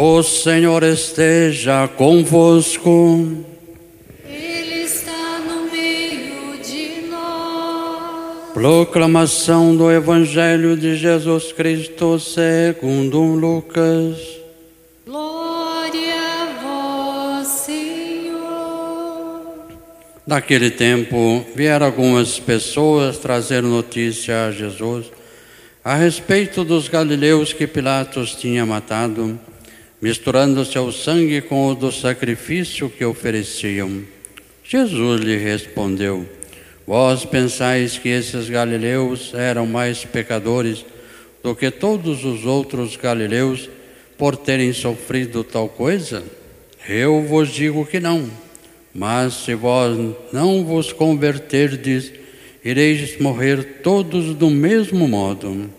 O Senhor esteja convosco. Ele está no meio de nós. Proclamação do Evangelho de Jesus Cristo segundo Lucas. Glória a vós, Senhor. Naquele tempo, vieram algumas pessoas trazer notícia a Jesus a respeito dos galileus que Pilatos tinha matado, misturando seu sangue com o do sacrifício que ofereciam. Jesus lhe respondeu: Vós pensais que esses galileus eram mais pecadores do que todos os outros galileus por terem sofrido tal coisa? Eu vos digo que não. Mas se vós não vos converterdes, ireis morrer todos do mesmo modo.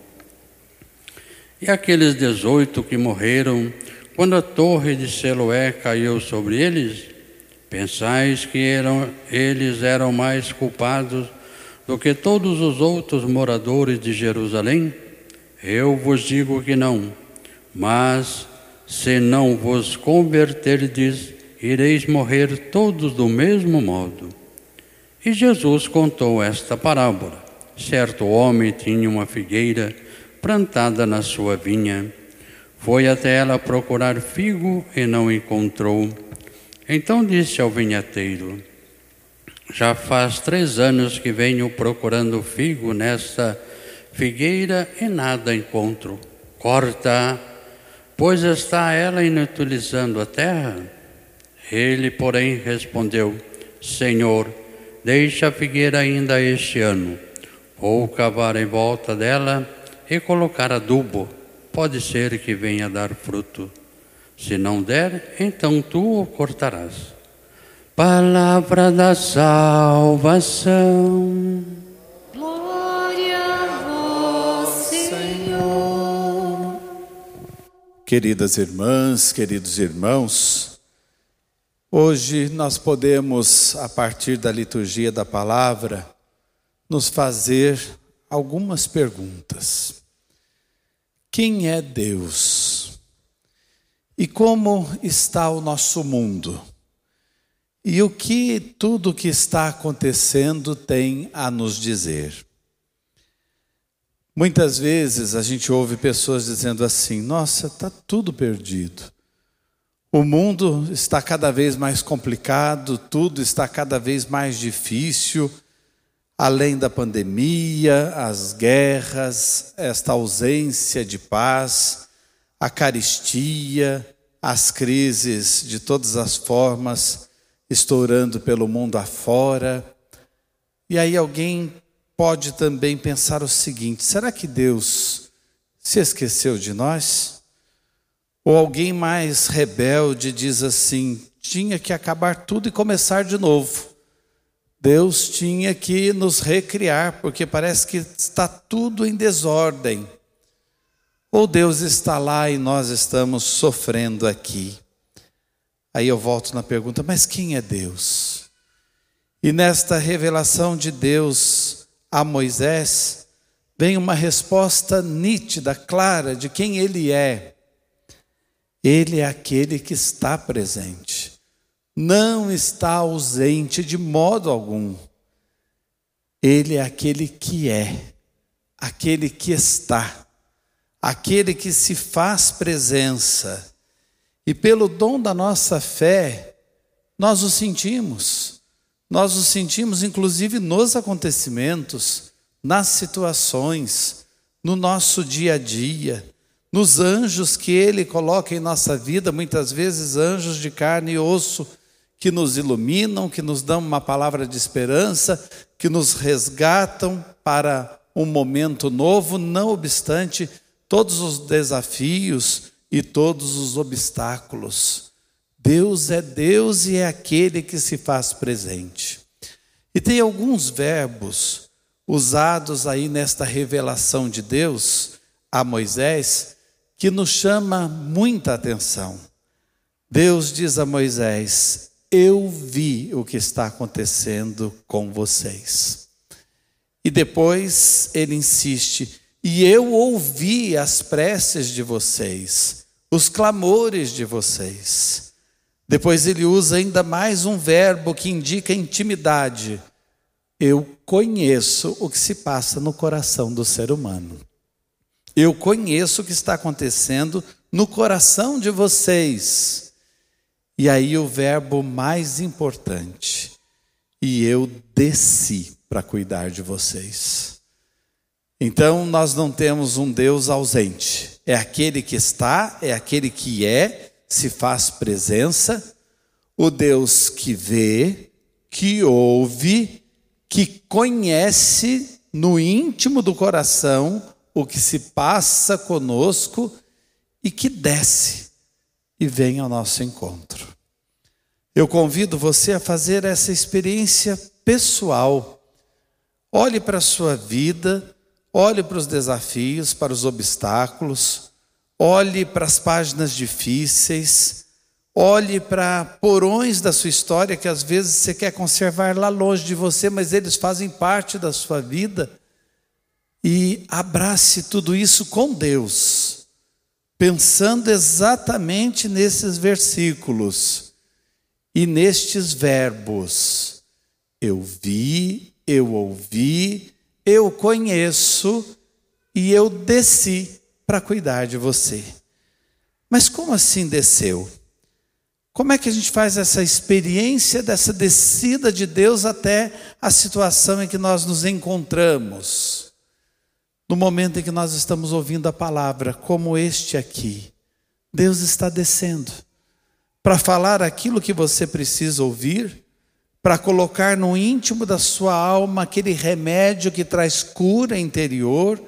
E aqueles dezoito que morreram, quando a torre de Siloé caiu sobre eles, pensais que eram, eles eram mais culpados do que todos os outros moradores de Jerusalém? Eu vos digo que não. Mas se não vos converterdes, ireis morrer todos do mesmo modo. E Jesus contou esta parábola. Certo homem tinha uma figueira plantada na sua vinha. Foi até ela procurar figo e não encontrou. Então disse ao vinhateiro: Já faz três anos que venho procurando figo nesta figueira e nada encontro. Corta, pois está ela inutilizando a terra. Ele, porém, respondeu: Senhor, deixa a figueira ainda este ano. Vou cavar em volta dela e colocar adubo. Pode ser que venha dar fruto. Se não der, então tu o cortarás. Palavra da salvação. Glória a vós, Senhor. Queridas irmãs, queridos irmãos, hoje nós podemos, a partir da liturgia da palavra, nos fazer algumas perguntas. Quem é Deus? E como está o nosso mundo? E o que tudo que está acontecendo tem a nos dizer? Muitas vezes a gente ouve pessoas dizendo assim: nossa, está tudo perdido. O mundo está cada vez mais complicado, tudo está cada vez mais difícil, além da pandemia, as guerras, esta ausência de paz, a caristia, as crises de todas as formas estourando pelo mundo afora. E aí alguém pode também pensar o seguinte: será que Deus se esqueceu de nós? Ou alguém mais rebelde diz assim: tinha que acabar tudo e começar de novo. Deus tinha que nos recriar, porque parece que está tudo em desordem. Ou Deus está lá e nós estamos sofrendo aqui. Aí eu volto na pergunta: mas quem é Deus? E nesta revelação de Deus a Moisés, vem uma resposta nítida, clara de quem ele é. Ele é aquele que está presente, não está ausente de modo algum. Ele é aquele que é, aquele que está, aquele que se faz presença. E pelo dom da nossa fé, nós o sentimos. Nós o sentimos inclusive nos acontecimentos, nas situações, no nosso dia a dia, nos anjos que ele coloca em nossa vida, muitas vezes anjos de carne e osso, que nos iluminam, que nos dão uma palavra de esperança, que nos resgatam para um momento novo, não obstante todos os desafios e todos os obstáculos. Deus é Deus e é aquele que se faz presente. E tem alguns verbos usados aí nesta revelação de Deus a Moisés que nos chama muita atenção. Deus diz a Moisés: eu vi o que está acontecendo com vocês. E depois ele insiste, e eu ouvi as preces de vocês. os clamores de vocês. Depois ele usa ainda mais um verbo que indica intimidade. Eu conheço o que se passa no coração do ser humano. Eu conheço o que está acontecendo no coração de vocês. E aí o verbo mais importante. E eu desci para cuidar de vocês. Então nós não temos um Deus ausente. É aquele que está, é aquele que é, se faz presença, o Deus que vê, que ouve, que conhece no íntimo do coração o que se passa conosco e que desce e vem ao nosso encontro. Eu convido você a fazer essa experiência pessoal. Olhe para a sua vida, olhe para os desafios, para os obstáculos, olhe para as páginas difíceis, olhe para porões da sua história que às vezes você quer conservar lá longe de você, mas eles fazem parte da sua vida. E abrace tudo isso com Deus, pensando exatamente nesses versículos e nestes verbos. Eu vi, eu ouvi, eu conheço e eu desci para cuidar de você. Mas como assim desceu? Como é que a gente faz essa experiência dessa descida de Deus até a situação em que nós nos encontramos? No momento em que nós estamos ouvindo a palavra, como este aqui, Deus está descendo para falar aquilo que você precisa ouvir, para colocar no íntimo da sua alma aquele remédio que traz cura interior,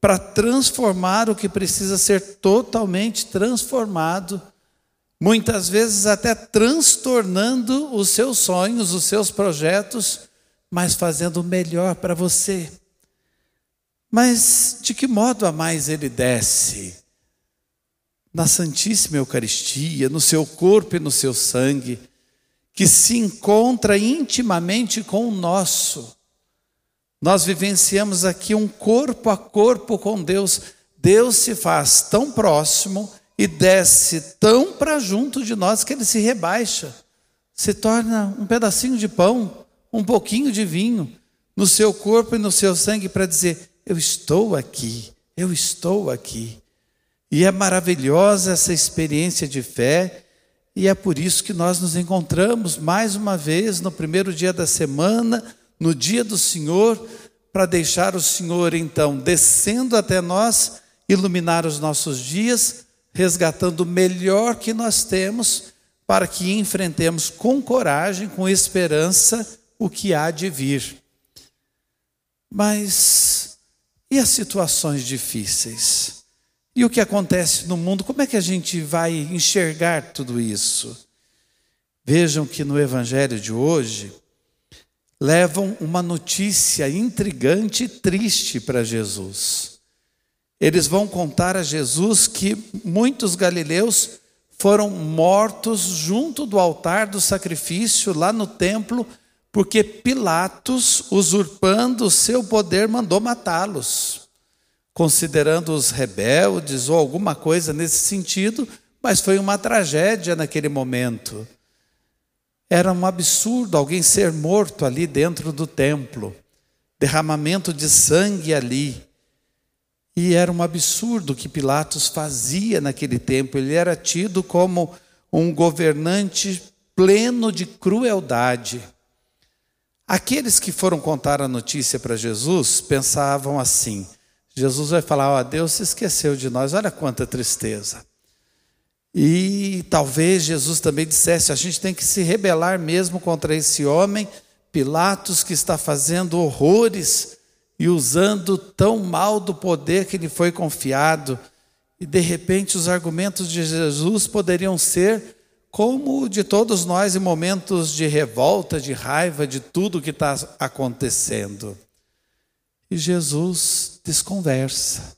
para transformar o que precisa ser totalmente transformado, muitas vezes até transtornando os seus sonhos, os seus projetos, mas fazendo o melhor para você. Mas de que modo a mais ele desce? Na Santíssima Eucaristia, no seu corpo e no seu sangue, que se encontra intimamente com o nosso. Nós vivenciamos aqui um corpo a corpo com Deus. Deus se faz tão próximo e desce tão para junto de nós que ele se rebaixa, se torna um pedacinho de pão, um pouquinho de vinho no seu corpo e no seu sangue para dizer: Eu estou aqui, eu estou aqui. E é maravilhosa essa experiência de fé e é por isso que nós nos encontramos mais uma vez no primeiro dia da semana, no dia do Senhor, para deixar o Senhor então descendo até nós, iluminar os nossos dias, resgatando o melhor que nós temos, para que enfrentemos com coragem, com esperança, o que há de vir. Mas e as situações difíceis? E o que acontece no mundo, como é que a gente vai enxergar tudo isso? Vejam que no Evangelho de hoje, levam uma notícia intrigante e triste para Jesus. Eles vão contar a Jesus que muitos galileus foram mortos junto do altar do sacrifício, lá no templo, porque Pilatos, usurpando o seu poder, mandou matá-los considerando os rebeldes ou alguma coisa nesse sentido, mas foi uma tragédia naquele momento. Era um absurdo alguém ser morto ali dentro do templo, derramamento de sangue ali. E era um absurdo que Pilatos fazia naquele tempo. Ele era tido como um governante pleno de crueldade. Aqueles que foram contar a notícia para Jesus pensavam assim: Jesus vai falar: Ó, Deus se esqueceu de nós, olha quanta tristeza. E talvez Jesus também dissesse: a gente tem que se rebelar mesmo contra esse homem, Pilatos, que está fazendo horrores e usando tão mal do poder que lhe foi confiado. E de repente os argumentos de Jesus poderiam ser como de todos nós em momentos de revolta, de raiva, de tudo que está acontecendo. E Jesus desconversa.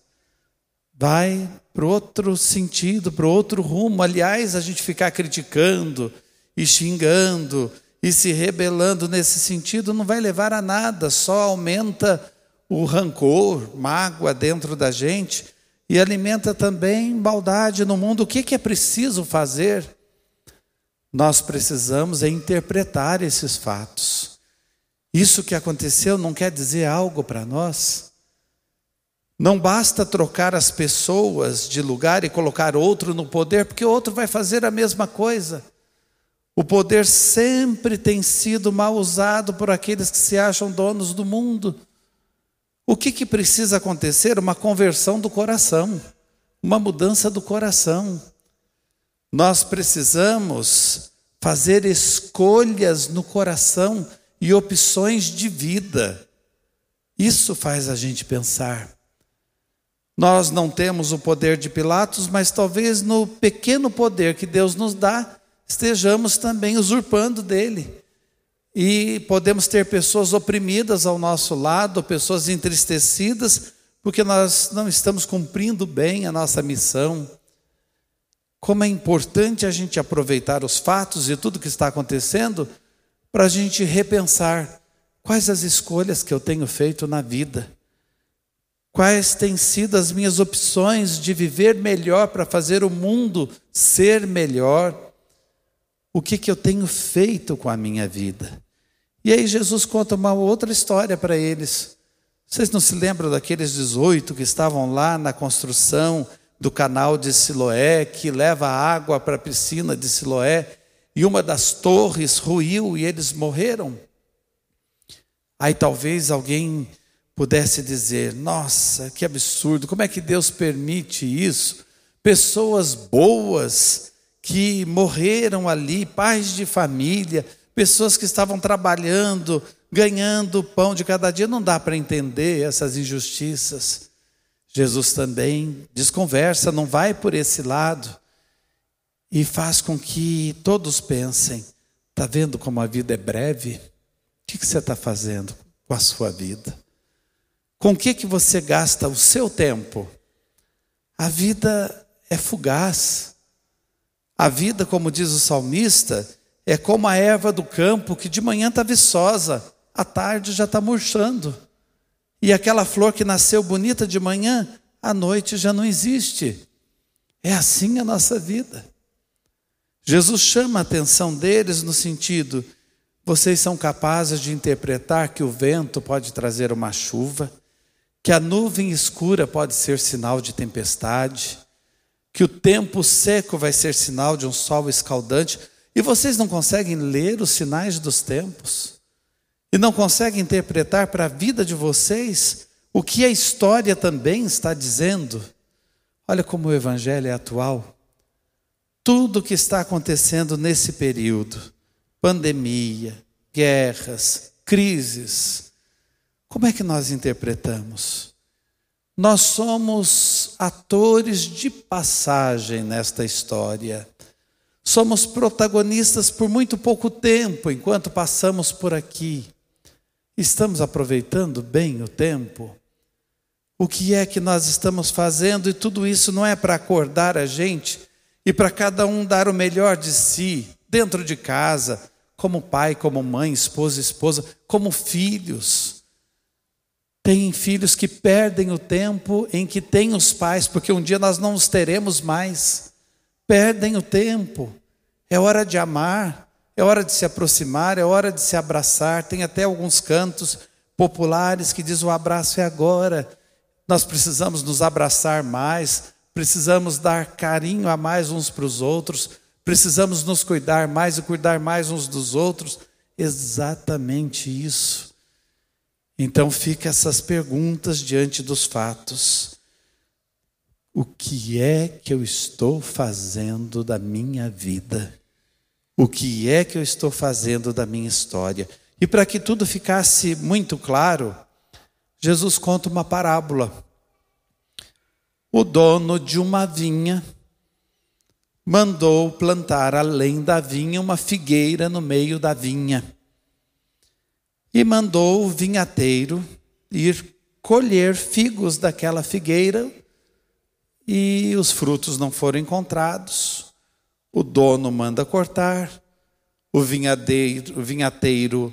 Vai para outro sentido, para outro rumo. Aliás, a gente ficar criticando e xingando e se rebelando nesse sentido não vai levar a nada, só aumenta o rancor, mágoa dentro da gente. e alimenta também maldade no mundo. O que, que é preciso fazer? Nós precisamos é interpretar esses fatos. Isso que aconteceu não quer dizer algo para nós. Não basta trocar as pessoas de lugar e colocar outro no poder, porque outro vai fazer a mesma coisa. O poder sempre tem sido mal usado por aqueles que se acham donos do mundo. O que, que precisa acontecer? Uma conversão do coração, uma mudança do coração. Nós precisamos fazer escolhas no coração e opções de vida. Isso faz a gente pensar. Nós não temos o poder de Pilatos, mas talvez no pequeno poder que Deus nos dá, estejamos também usurpando dele. E podemos ter pessoas oprimidas ao nosso lado, pessoas entristecidas, porque nós não estamos cumprindo bem a nossa missão. Como é importante a gente aproveitar os fatos e tudo que está acontecendo para a gente repensar quais as escolhas que eu tenho feito na vida. Quais têm sido as minhas opções de viver melhor para fazer o mundo ser melhor? o que, que eu tenho feito com a minha vida. E aí Jesus conta uma outra história para eles. Vocês não se lembram daqueles 18 que estavam lá na construção do canal de Siloé, que leva água para a piscina de Siloé, e uma das torres ruiu e eles morreram? Aí talvez alguém pudesse dizer: Nossa, que absurdo, como é que Deus permite isso? Pessoas boas, que morreram ali, pais de família, pessoas que estavam trabalhando, ganhando o pão de cada dia. Não dá para entender essas injustiças. Jesus também desconversa, não vai por esse lado e faz com que todos pensem: está vendo como a vida é breve? O que, que você está fazendo com a sua vida? Com que, que você gasta o seu tempo? A vida é fugaz. A vida, como diz o salmista, é como a erva do campo que de manhã está viçosa, à tarde já está murchando. E aquela flor que nasceu bonita de manhã, à noite já não existe. É assim a nossa vida. Jesus chama a atenção deles no sentido: vocês são capazes de interpretar que o vento pode trazer uma chuva, que a nuvem escura pode ser sinal de tempestade, que o tempo seco vai ser sinal de um sol escaldante, e vocês não conseguem ler os sinais dos tempos, e não conseguem interpretar para a vida de vocês o que a história também está dizendo. Olha como o Evangelho é atual. Tudo o que está acontecendo nesse período pandemia, guerras, crises como é que nós interpretamos? Nós somos atores de passagem nesta história. Somos protagonistas por muito pouco tempo enquanto passamos por aqui. Estamos aproveitando bem o tempo? O que é que nós estamos fazendo? E tudo isso não é para acordar a gente e para cada um dar o melhor de si, dentro de casa, como pai, como mãe, esposa, esposa, como filhos. Tem filhos que perdem o tempo em que têm os pais, porque um dia nós não os teremos mais. Perdem o tempo. É hora de amar, é hora de se aproximar, é hora de se abraçar. Tem até alguns cantos populares que diz o abraço é agora. Nós precisamos nos abraçar mais, precisamos dar carinho a mais uns para os outros, precisamos nos cuidar mais e cuidar mais uns dos outros. Exatamente isso. Então fica essas perguntas diante dos fatos. O que é que eu estou fazendo da minha vida? O que é que eu estou fazendo da minha história? E para que tudo ficasse muito claro, Jesus conta uma parábola. O dono de uma vinha mandou plantar além da vinha uma figueira no meio da vinha e mandou o vinhateiro ir colher figos daquela figueira e os frutos não foram encontrados. O dono manda cortar, o vinhateiro, o vinhateiro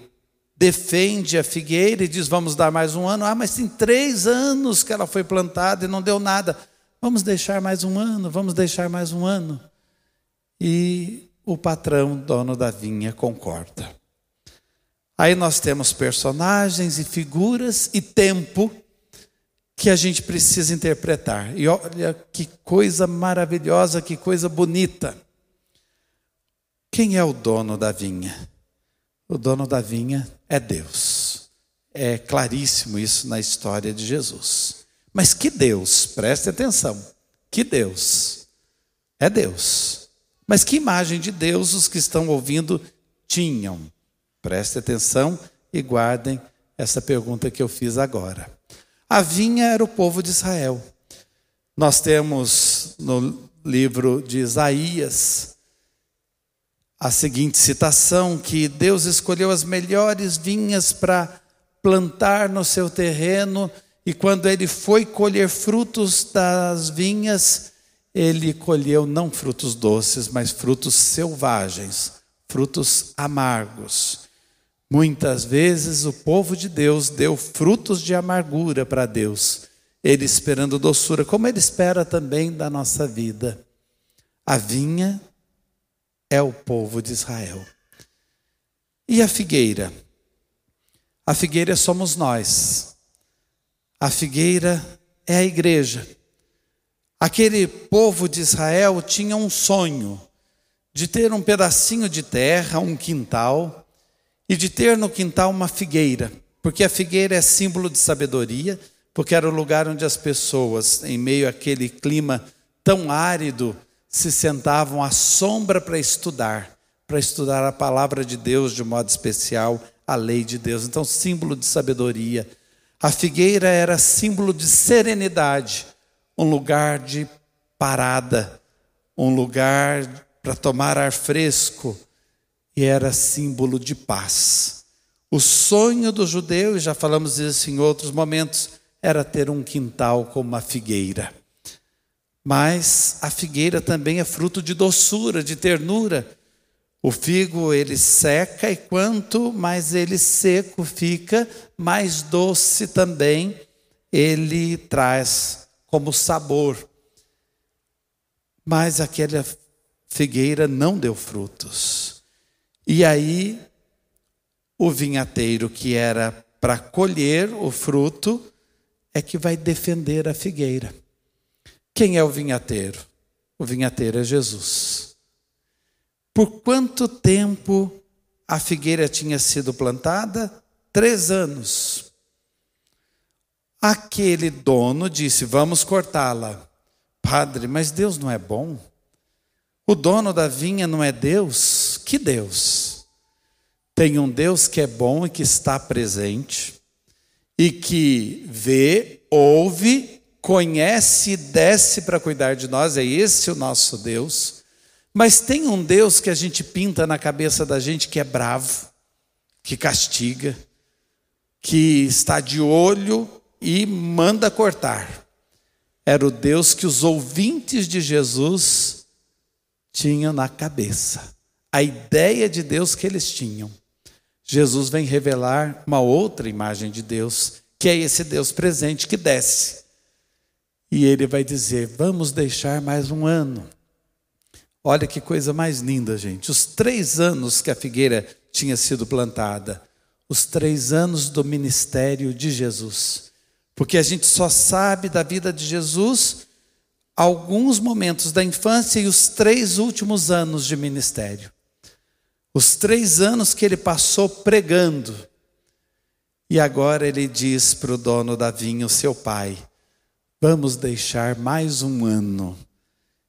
defende a figueira e diz: Vamos dar mais um ano. Ah, mas tem três anos que ela foi plantada e não deu nada. Vamos deixar mais um ano, vamos deixar mais um ano. E o patrão, dono da vinha, concorda. Aí nós temos personagens e figuras e tempo que a gente precisa interpretar. E olha que coisa maravilhosa, que coisa bonita. Quem é o dono da vinha? O dono da vinha é Deus. É claríssimo isso na história de Jesus. Mas que Deus, preste atenção, que Deus, é Deus. Mas que imagem de Deus os que estão ouvindo tinham? Preste atenção e guardem essa pergunta que eu fiz agora. A vinha era o povo de Israel. Nós temos no livro de Isaías a seguinte citação: que Deus escolheu as melhores vinhas para plantar no seu terreno, e quando ele foi colher frutos das vinhas, ele colheu não frutos doces, mas frutos selvagens, frutos amargos. Muitas vezes o povo de Deus deu frutos de amargura para Deus, ele esperando doçura, como ele espera também da nossa vida. A vinha é o povo de Israel. E a figueira? A figueira somos nós. A figueira é a igreja. Aquele povo de Israel tinha um sonho de ter um pedacinho de terra, um quintal, e de ter no quintal uma figueira, porque a figueira é símbolo de sabedoria, porque era o lugar onde as pessoas, em meio àquele clima tão árido, se sentavam à sombra para estudar, para estudar a palavra de Deus de modo especial, a lei de Deus. Então, símbolo de sabedoria. A figueira era símbolo de serenidade, um lugar de parada, um lugar para tomar ar fresco, era símbolo de paz. O sonho do judeu, e já falamos isso em outros momentos, era ter um quintal como uma figueira. Mas a figueira também é fruto de doçura, de ternura. O figo ele seca e quanto mais ele seco fica, mais doce também ele traz como sabor. Mas aquela figueira não deu frutos. E aí, o vinhateiro, que era para colher o fruto, é que vai defender a figueira. Quem é o vinhateiro? O vinhateiro é Jesus. Por quanto tempo a figueira tinha sido plantada? Três anos. Aquele dono disse: Vamos cortá-la. Padre, mas Deus não é bom? O dono da vinha não é Deus? Que Deus? Tem um Deus que é bom e que está presente, e que vê, ouve, conhece e desce para cuidar de nós, é esse o nosso Deus. Mas tem um Deus que a gente pinta na cabeça da gente que é bravo, que castiga, que está de olho e manda cortar. Era o Deus que os ouvintes de Jesus tinham na cabeça, a ideia de Deus que eles tinham. Jesus vem revelar uma outra imagem de Deus, que é esse Deus presente que desce. E ele vai dizer: Vamos deixar mais um ano. Olha que coisa mais linda, gente. Os três anos que a figueira tinha sido plantada, os três anos do ministério de Jesus. Porque a gente só sabe da vida de Jesus alguns momentos da infância e os três últimos anos de ministério. Os três anos que ele passou pregando. E agora ele diz para o dono da vinha, o seu pai: Vamos deixar mais um ano,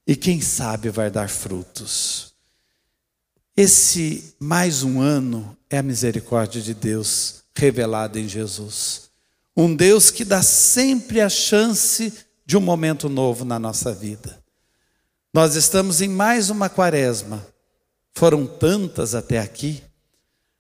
e quem sabe vai dar frutos. Esse mais um ano é a misericórdia de Deus revelada em Jesus. Um Deus que dá sempre a chance de um momento novo na nossa vida. Nós estamos em mais uma quaresma. Foram tantas até aqui.